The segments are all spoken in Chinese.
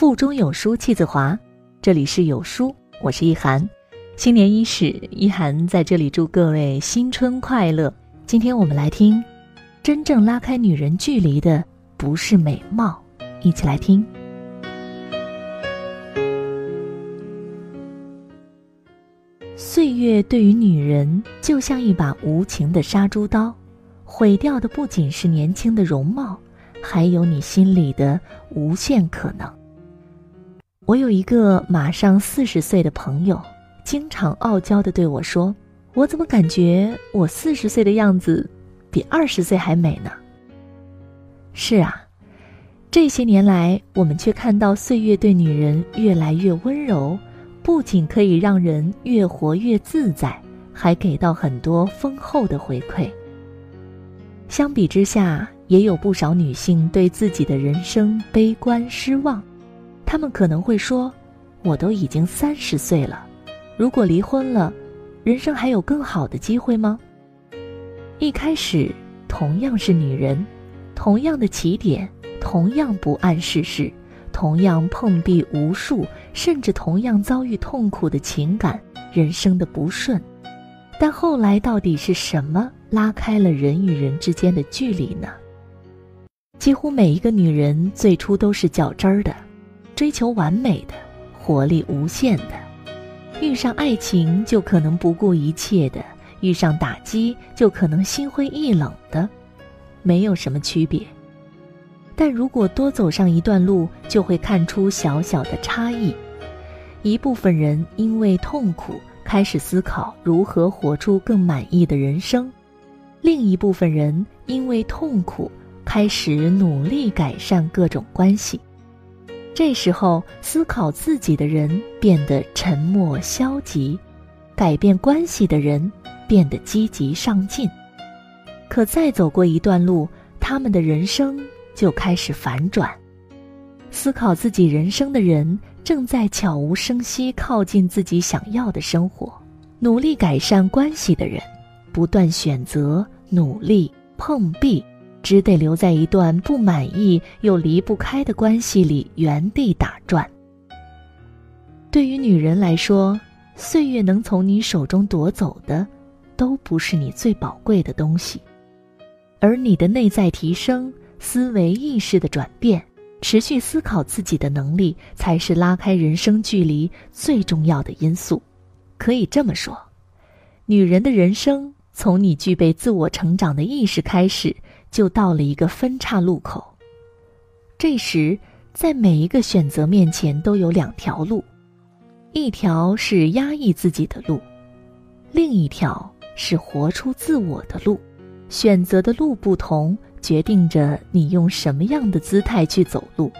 腹中有书气自华，这里是有书，我是一涵。新年伊始，一涵在这里祝各位新春快乐。今天我们来听，真正拉开女人距离的不是美貌，一起来听。岁月对于女人就像一把无情的杀猪刀，毁掉的不仅是年轻的容貌，还有你心里的无限可能。我有一个马上四十岁的朋友，经常傲娇的对我说：“我怎么感觉我四十岁的样子，比二十岁还美呢？”是啊，这些年来，我们却看到岁月对女人越来越温柔，不仅可以让人越活越自在，还给到很多丰厚的回馈。相比之下，也有不少女性对自己的人生悲观失望。他们可能会说：“我都已经三十岁了，如果离婚了，人生还有更好的机会吗？”一开始，同样是女人，同样的起点，同样不谙世事，同样碰壁无数，甚至同样遭遇痛苦的情感、人生的不顺，但后来到底是什么拉开了人与人之间的距离呢？几乎每一个女人最初都是较真儿的。追求完美的，活力无限的，遇上爱情就可能不顾一切的，遇上打击就可能心灰意冷的，没有什么区别。但如果多走上一段路，就会看出小小的差异。一部分人因为痛苦开始思考如何活出更满意的人生，另一部分人因为痛苦开始努力改善各种关系。这时候，思考自己的人变得沉默消极，改变关系的人变得积极上进。可再走过一段路，他们的人生就开始反转。思考自己人生的人正在悄无声息靠近自己想要的生活，努力改善关系的人，不断选择努力碰壁。只得留在一段不满意又离不开的关系里原地打转。对于女人来说，岁月能从你手中夺走的，都不是你最宝贵的东西，而你的内在提升、思维意识的转变、持续思考自己的能力，才是拉开人生距离最重要的因素。可以这么说，女人的人生从你具备自我成长的意识开始。就到了一个分岔路口。这时，在每一个选择面前都有两条路，一条是压抑自己的路，另一条是活出自我的路。选择的路不同，决定着你用什么样的姿态去走路，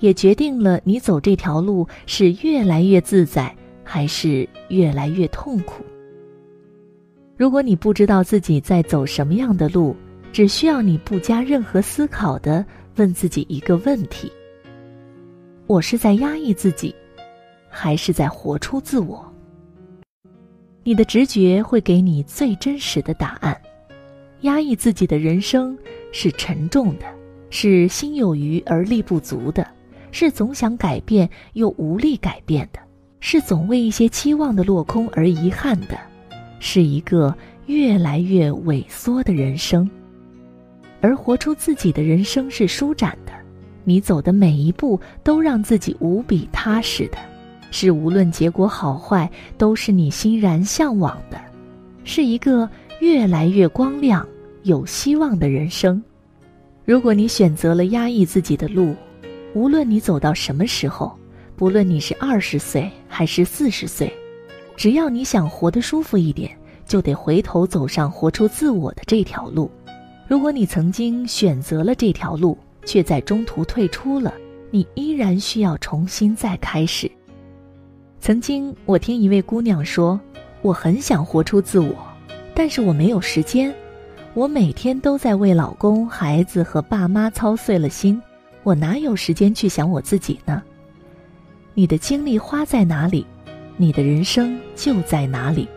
也决定了你走这条路是越来越自在，还是越来越痛苦。如果你不知道自己在走什么样的路，只需要你不加任何思考的问自己一个问题：我是在压抑自己，还是在活出自我？你的直觉会给你最真实的答案。压抑自己的人生是沉重的，是心有余而力不足的，是总想改变又无力改变的，是总为一些期望的落空而遗憾的，是一个越来越萎缩的人生。而活出自己的人生是舒展的，你走的每一步都让自己无比踏实的，是无论结果好坏都是你欣然向往的，是一个越来越光亮、有希望的人生。如果你选择了压抑自己的路，无论你走到什么时候，不论你是二十岁还是四十岁，只要你想活得舒服一点，就得回头走上活出自我的这条路。如果你曾经选择了这条路，却在中途退出了，你依然需要重新再开始。曾经，我听一位姑娘说：“我很想活出自我，但是我没有时间。我每天都在为老公、孩子和爸妈操碎了心，我哪有时间去想我自己呢？”你的精力花在哪里，你的人生就在哪里。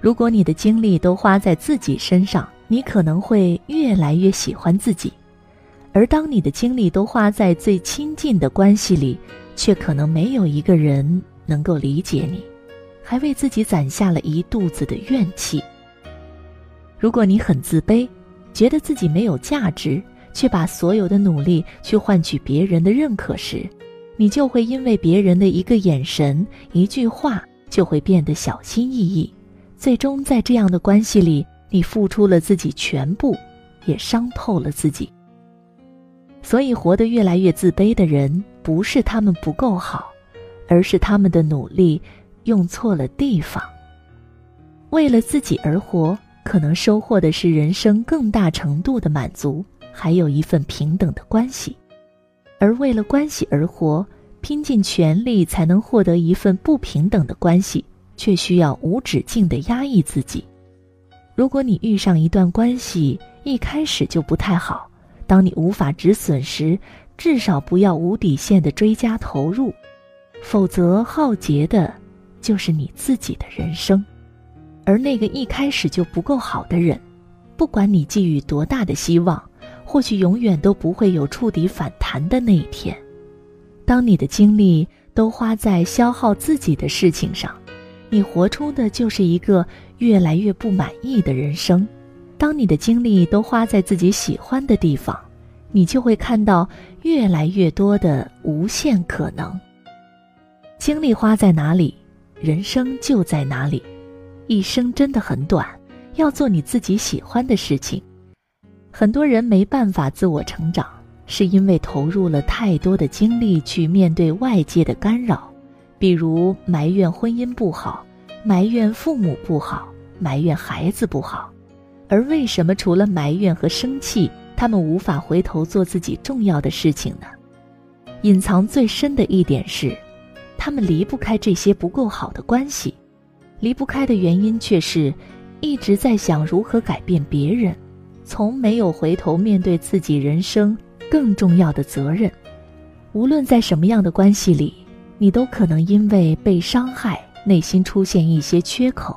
如果你的精力都花在自己身上，你可能会越来越喜欢自己，而当你的精力都花在最亲近的关系里，却可能没有一个人能够理解你，还为自己攒下了一肚子的怨气。如果你很自卑，觉得自己没有价值，却把所有的努力去换取别人的认可时，你就会因为别人的一个眼神、一句话，就会变得小心翼翼，最终在这样的关系里，你付出了自己全部，也伤透了自己。所以，活得越来越自卑的人，不是他们不够好，而是他们的努力用错了地方。为了自己而活，可能收获的是人生更大程度的满足，还有一份平等的关系；而为了关系而活，拼尽全力才能获得一份不平等的关系，却需要无止境的压抑自己。如果你遇上一段关系，一开始就不太好。当你无法止损时，至少不要无底线的追加投入，否则浩劫的，就是你自己的人生。而那个一开始就不够好的人，不管你寄予多大的希望，或许永远都不会有触底反弹的那一天。当你的精力都花在消耗自己的事情上，你活出的就是一个越来越不满意的人生。当你的精力都花在自己喜欢的地方，你就会看到越来越多的无限可能。精力花在哪里，人生就在哪里。一生真的很短，要做你自己喜欢的事情。很多人没办法自我成长，是因为投入了太多的精力去面对外界的干扰，比如埋怨婚姻不好，埋怨父母不好，埋怨孩子不好。而为什么除了埋怨和生气，他们无法回头做自己重要的事情呢？隐藏最深的一点是，他们离不开这些不够好的关系，离不开的原因却是，一直在想如何改变别人，从没有回头面对自己人生更重要的责任。无论在什么样的关系里，你都可能因为被伤害，内心出现一些缺口。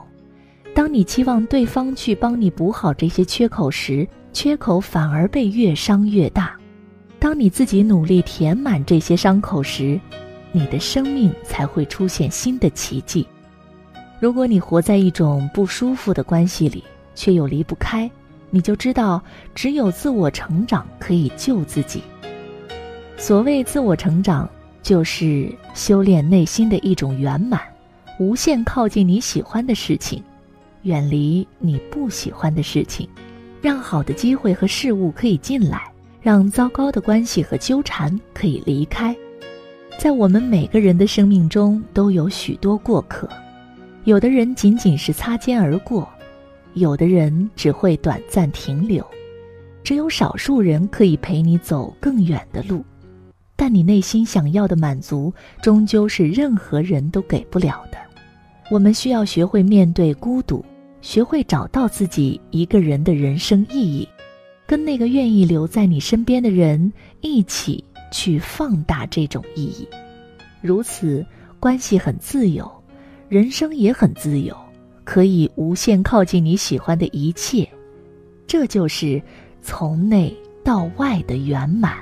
当你期望对方去帮你补好这些缺口时，缺口反而被越伤越大；当你自己努力填满这些伤口时，你的生命才会出现新的奇迹。如果你活在一种不舒服的关系里，却又离不开，你就知道只有自我成长可以救自己。所谓自我成长，就是修炼内心的一种圆满，无限靠近你喜欢的事情。远离你不喜欢的事情，让好的机会和事物可以进来，让糟糕的关系和纠缠可以离开。在我们每个人的生命中，都有许多过客，有的人仅仅是擦肩而过，有的人只会短暂停留，只有少数人可以陪你走更远的路。但你内心想要的满足，终究是任何人都给不了的。我们需要学会面对孤独。学会找到自己一个人的人生意义，跟那个愿意留在你身边的人一起去放大这种意义，如此关系很自由，人生也很自由，可以无限靠近你喜欢的一切，这就是从内到外的圆满。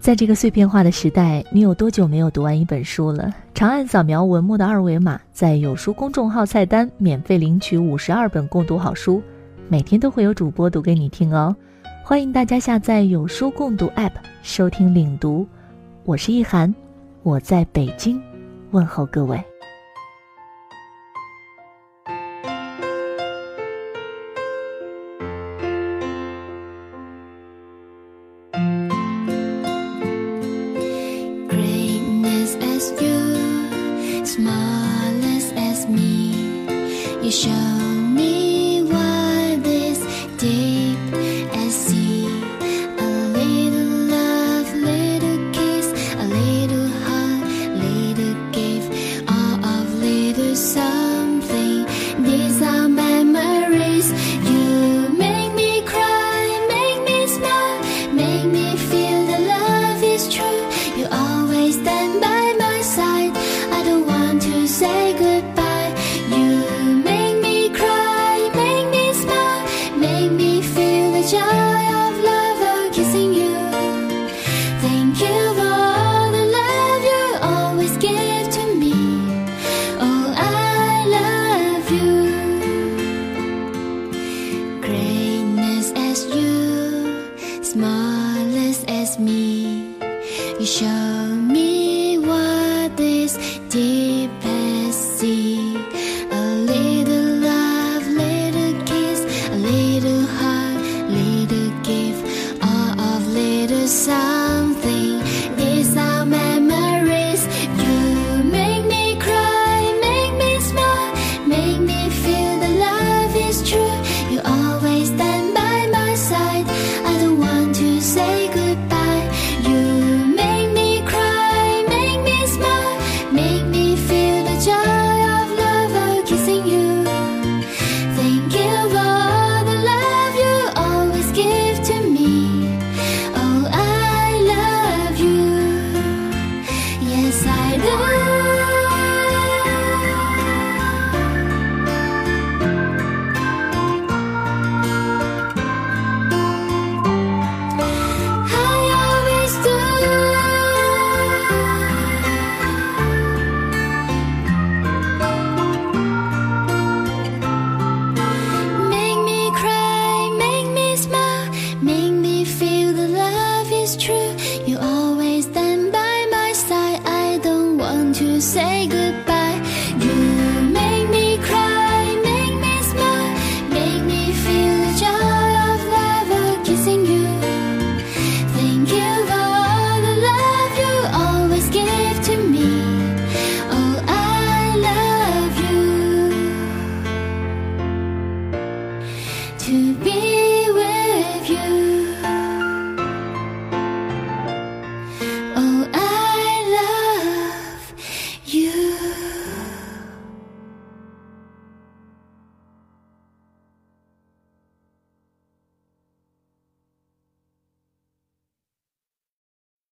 在这个碎片化的时代，你有多久没有读完一本书了？长按扫描文末的二维码，在有书公众号菜单免费领取五十二本共读好书，每天都会有主播读给你听哦。欢迎大家下载有书共读 App 收听领读，我是易涵，我在北京，问候各位。of kissing you. Thank you for all the love you always gave to me. Oh, I love you. Greatness as you, smallest as me. You show me what this. always true. You always stand by my side. I don't want to say goodbye. You make me cry, make me smile, make me feel the joy of love kissing you. Thank you for all the love you always give to me. Oh, I love you. To be with you.